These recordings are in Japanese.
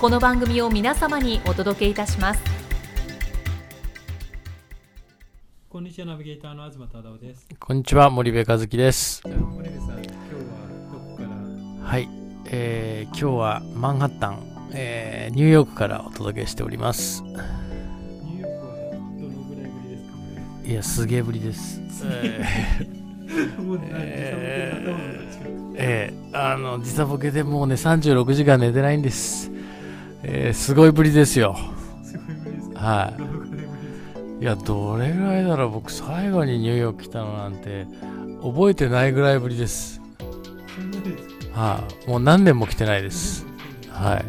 この番組を皆様にお届けいたします。こんにちはナビゲーターの東忠夫です。こんにちは森部和樹です。森部さん今日はどこから？はい、えー、今日はマンハッタン、えー、ニューヨークからお届けしております。ニューヨークはどのぐらいぶりですかいやすげえぶりです。もう何えー えー、あの時差ボケでもうね36時間寝てないんです、えー、すごいぶりですよ。すごいぶりです。かはい。いいやどれぐらいだろう。僕最後にニューヨーク来たのなんて覚えてないぐらいぶりです。はい、もう何年も来てないです。はい。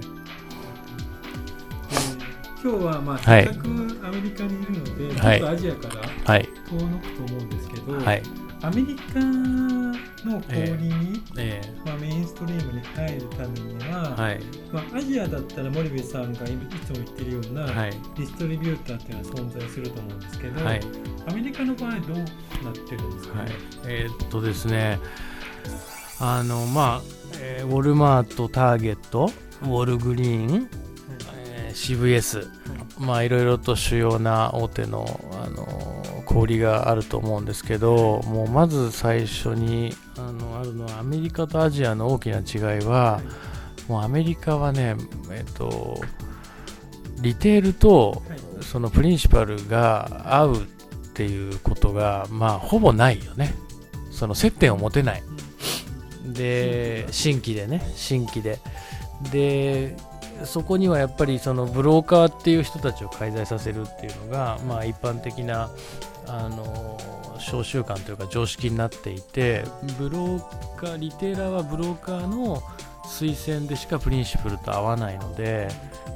今日はまあはい。せっかくアメリカにいるので、はい。ちょっとアジアからはい。遠のくと思うんですけど、はい。アメリカの氷に、えまあ、メインストリームに入るためには、ー、はい。まあ、アジアだったら森部さんがいつも言ってるような、はい。ディストリビューターっていうのは存在すると思うんですけど、はい。アメリカの場合どうなってるんですか、ねはい、えーっとですね、あのまあ、えーウォルマート、ターゲット、ウォルグリーン、えー CVS、まあいろいろと主要な大手のあの小売りがあると思うんですけど、もうまず最初にあのあるのはアメリカとアジアの大きな違いは、もうアメリカはね、えーっとリテールとはい。そのプリンシパルが合うっていうことがまあほぼないよね。その接点を持てない。で新規でね新規で。でそこにはやっぱりそのブローカーっていう人たちを介在させるっていうのがまあ一般的なあの召習慣というか常識になっていてブローカーリテーラーはブローカーの推薦でしかプリンシプルと合わないので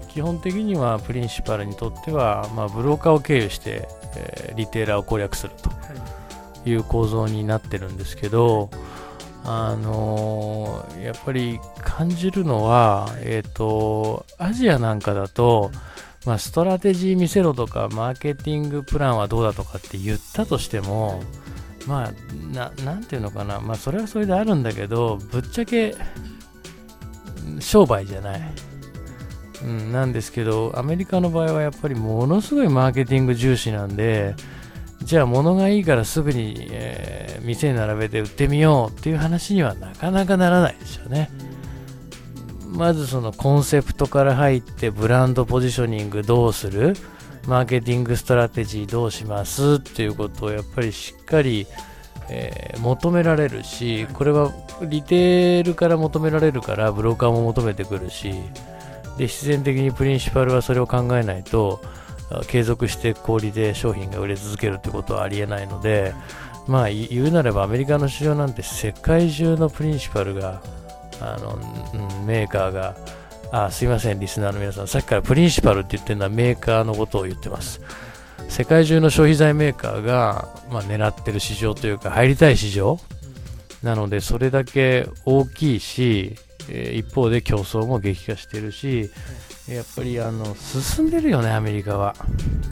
基本的にはプリンシパルにとっては、まあ、ブローカーを経由して、えーリテーラーを攻略するとはい。いう構造になってるんですけど、あのーやっぱり感じるのは、えっ、と、アジアなんかだと、まあ、ストラテジー見せろとか、マーケティングプランはどうだとかって言ったとしても、まあ、ななんていうのかな、まあ、それはそれであるんだけど、ぶっちゃけ、商売じゃない。うん、なんですけど、アメリカの場合はやっぱりものすごいマーケティング重視なんで、じゃあ物がいいからすぐに、えー店に並べて売ってみようっていう話にはなかなかならないですよね。まずそのコンセプトから入ってブランドポジショニングどうする？マーケティングストラテジーどうしますっていうことをやっぱりしっかり、えー求められるしこれはリテールから求められるからブローカーも求めてくるしで必然的にプリンシパルはそれを考えないとあ継続して小売で商品が売れ続けるってことはありえないのでまあい言うなればアメリカの市場なんて世界中のプリンシパルがあの、うん、メーカーがあすいませんリスナーの皆さん。さっきからプリンシパルって言ってるのはメーカーのことを言ってます。世界中の消費財メーカーが、まあ、狙ってる市場というか入りたい市場なのでそれだけ大きいし、え一方で競争も激化してるしやっぱりあの進んでるよねアメリカは。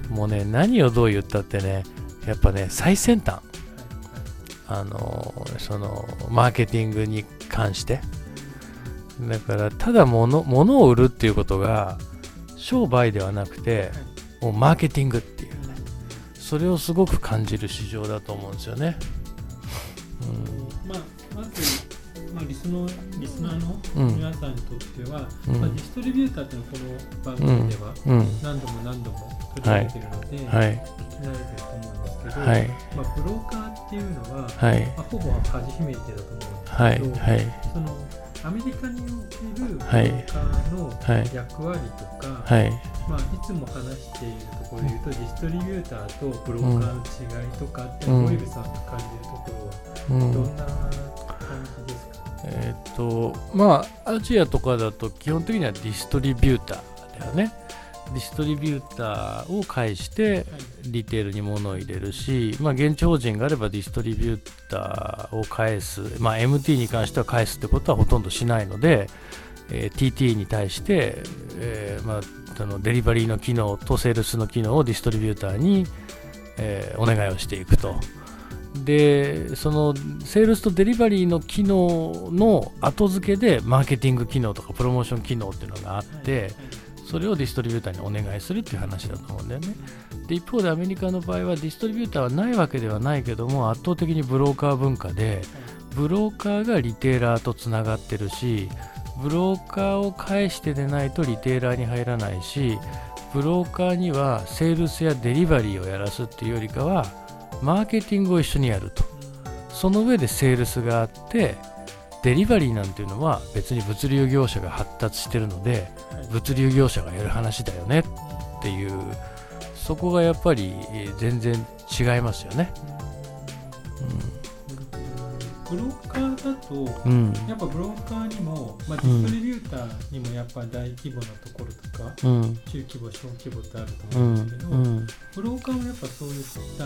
もうね何をどう言ったってねやっぱね最先端。あのそのマーケティングに関して。だからただ物物を売るっていうことが商売ではなくてもうマーケティングっていうね。それをすごく感じる市場だと思うんですよね、うん。まあ、まず、まあ、リリスのリスナーのうん。皆さんにとっては、うん。まあ、ディストリビューターっていうのはこの番組ではうん。何度も何度も取り上げてるので、はい。聞き慣れてると思うんですけど、はい。まあ、ブローカーっていうのは、はい。まあ、ほぼ初めてだと思うんですはい。けど、はい。そのアメリカにおけるブロはい。ーカーのはい役割とか、はい。まあ、いつも話しているところで言うと、ディストリビューターとブローカーの違いとかって、うん。モイルさんが感じるところは、うん。どんな感じですか、えーっとまあアジアとかだと基本的にはディストリビューターだよねディストリビューターを介してリテールに物を入れるし、まあ、現地法人があればディストリビューターを返す、まあ、MT に関しては返すってことはほとんどしないので、えー TT に対して、えーまあ、そのデリバリーの機能とセールスの機能をディストリビューターに、えーお願いをしていくと。でそのセールスとデリバリーの機能の後付けでマーケティング機能とかプロモーション機能っていうのがあって、それをディストリビューターにお願いするっていう話だと思うんだよね。で一方でアメリカの場合はディストリビューターはないわけではないけども圧倒的にブローカー文化でブローカーがリテーラーとつながってるしブローカーを介してでないとリテーラーに入らないしブローカーにはセールスやデリバリーをやらすっていうよりかはマーケティングを一緒にやるとその上でセールスがあってデリバリーなんていうのは別に物流業者が発達してるので物流業者がやる話だよねっていうそこがやっぱりえー全然違いますよね。ブローカーだと、うん、うんやっぱブローカーにも、まあ、ディストリビューターにもやっぱ大規模なところとか、うん。中規模、小規模ってあるとう思うんですけど、ん。ブローカーもやっぱそういった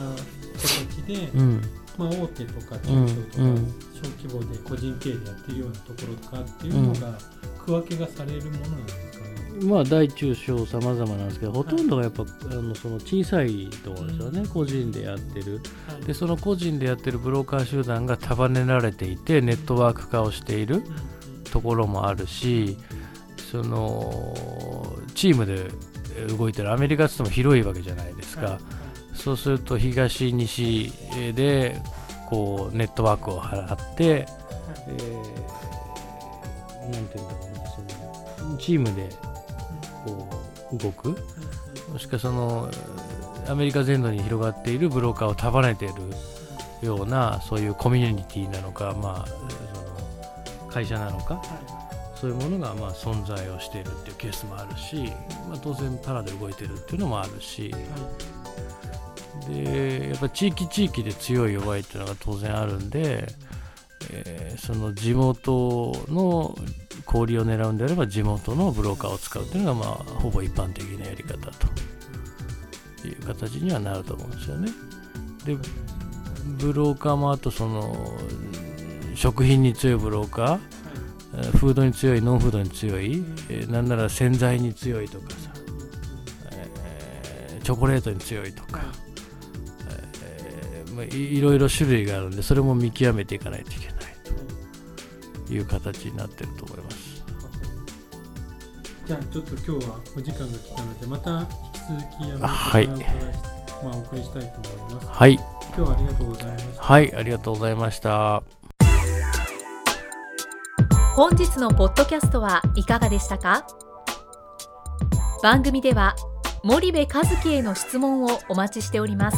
形で、うんまあ、大手とか中うん小とか、うん小規模で個人経営でやってるようなところとかっていうのが区分けがされるものなんですかね？まあ大中小さまざまなんですけどほとんどがやっぱあのその小さいところですよね、個人でやってる。でその個人でやってるブローカー集団が束ねられていてネットワーク化をしているところもあるしそのチームで動いてる。アメリカって言っても広いわけじゃないですか、そうすると東西でこうネットワークを張って、えーなんていうんだろうなそのチームでこう動く。もしくはそのアメリカ全土に広がっているブローカーを束ねているようなそういうコミュニティなのか、まあ、その会社なのかそういうものがまあ存在をしているっていうケースもあるし、まあ、当然パラで動いてるっていうのもあるしでやっぱ地域地域で強い弱いっていうのが当然あるんで、えーその地元の小売を狙うんであれば地元のブローカーを使うっていうのがまあほぼ一般的なやり方という形にはなると思うんですよね。でブローカーもあとその食品に強いブローカーフードに強いノンフードに強い、えーなんなら洗剤に強いとかさ、えーチョコレートに強いとか、いいろいろ種類があるんでそれも見極めていかないといけないという形になってると思います。じゃあちょっと今日はお時間が来たのでまた引き続きあのはいまあ、お送りしたいと思います。はい、今日はありがとうございました。はい、ありがとうございました。本日のポッドキャストはいかがでしたか？番組では森部和樹への質問をお待ちしております